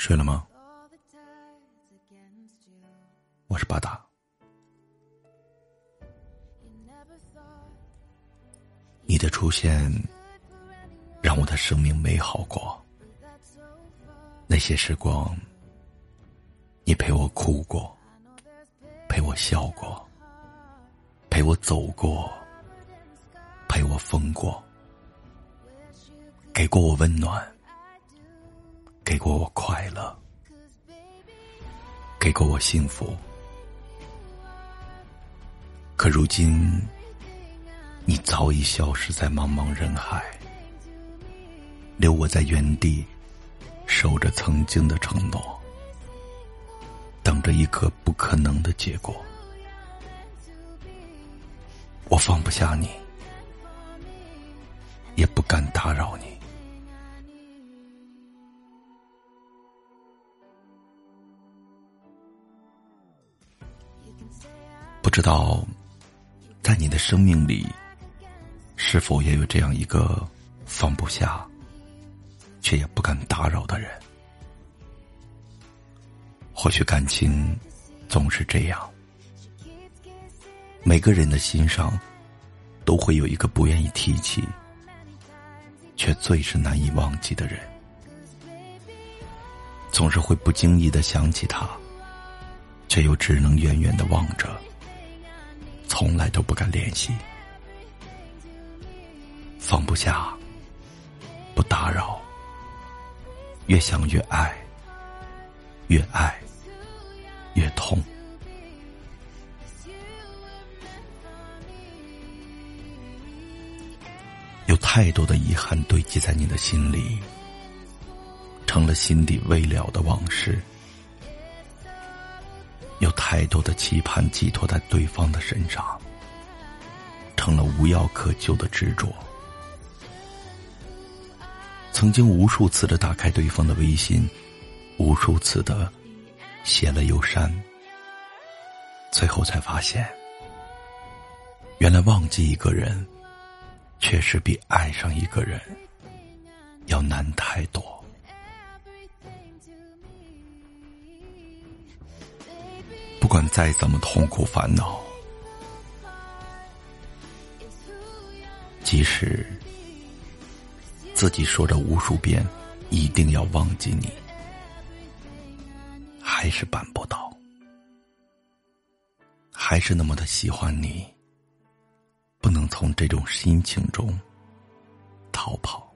睡了吗？我是巴达。你的出现让我的生命美好过。那些时光，你陪我哭过，陪我笑过，陪我走过，陪我疯过，给过我温暖。给过我快乐，给过我幸福，可如今，你早已消失在茫茫人海，留我在原地，守着曾经的承诺，等着一个不可能的结果。我放不下你，也不敢打扰你。不知道，在你的生命里，是否也有这样一个放不下，却也不敢打扰的人？或许感情总是这样，每个人的心上都会有一个不愿意提起，却最是难以忘记的人，总是会不经意的想起他，却又只能远远的望着。从来都不敢联系，放不下，不打扰，越想越爱，越爱越痛，有太多的遗憾堆积在你的心里，成了心底未了的往事。有太多的期盼寄托在对方的身上，成了无药可救的执着。曾经无数次的打开对方的微信，无数次的写了又删，最后才发现，原来忘记一个人，确实比爱上一个人要难太多。不管再怎么痛苦烦恼，即使自己说着无数遍一定要忘记你，还是办不到，还是那么的喜欢你，不能从这种心情中逃跑。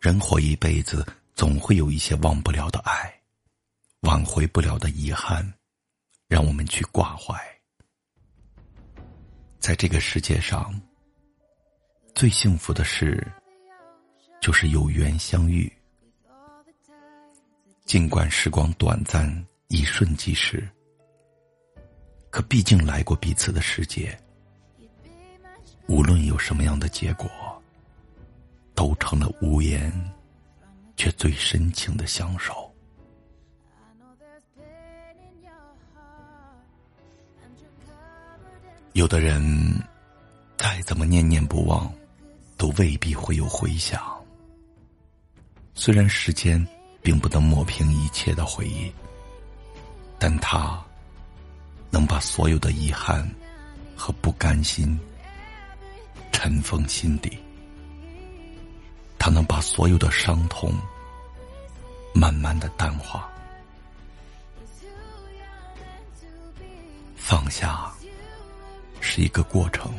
人活一辈子。总会有一些忘不了的爱，挽回不了的遗憾，让我们去挂怀。在这个世界上，最幸福的事，就是有缘相遇。尽管时光短暂，一瞬即逝，可毕竟来过彼此的世界。无论有什么样的结果，都成了无言。却最深情的相守。有的人再怎么念念不忘，都未必会有回响。虽然时间并不能抹平一切的回忆，但他能把所有的遗憾和不甘心尘封心底。他能把所有的伤痛慢慢的淡化，放下是一个过程，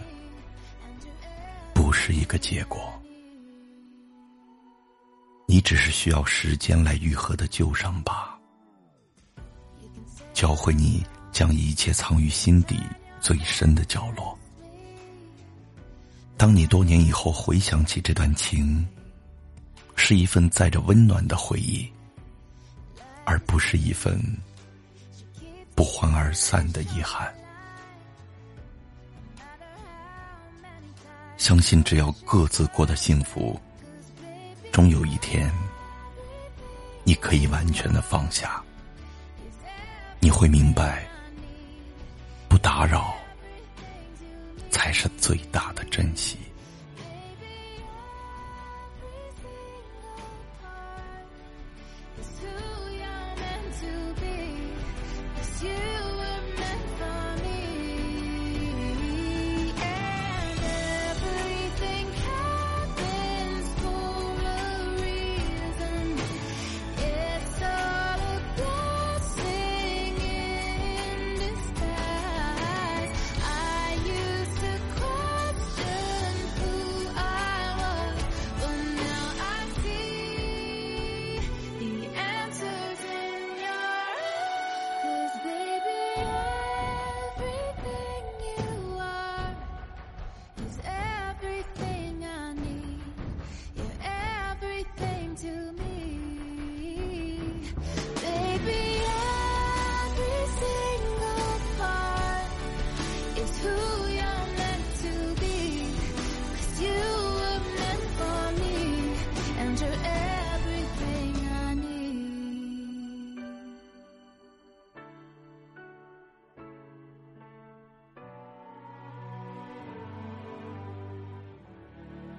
不是一个结果。你只是需要时间来愈合的旧伤疤，教会你将一切藏于心底最深的角落。当你多年以后回想起这段情。是一份载着温暖的回忆，而不是一份不欢而散的遗憾。相信只要各自过得幸福，终有一天，你可以完全的放下。你会明白，不打扰才是最大的珍惜。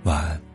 晚安。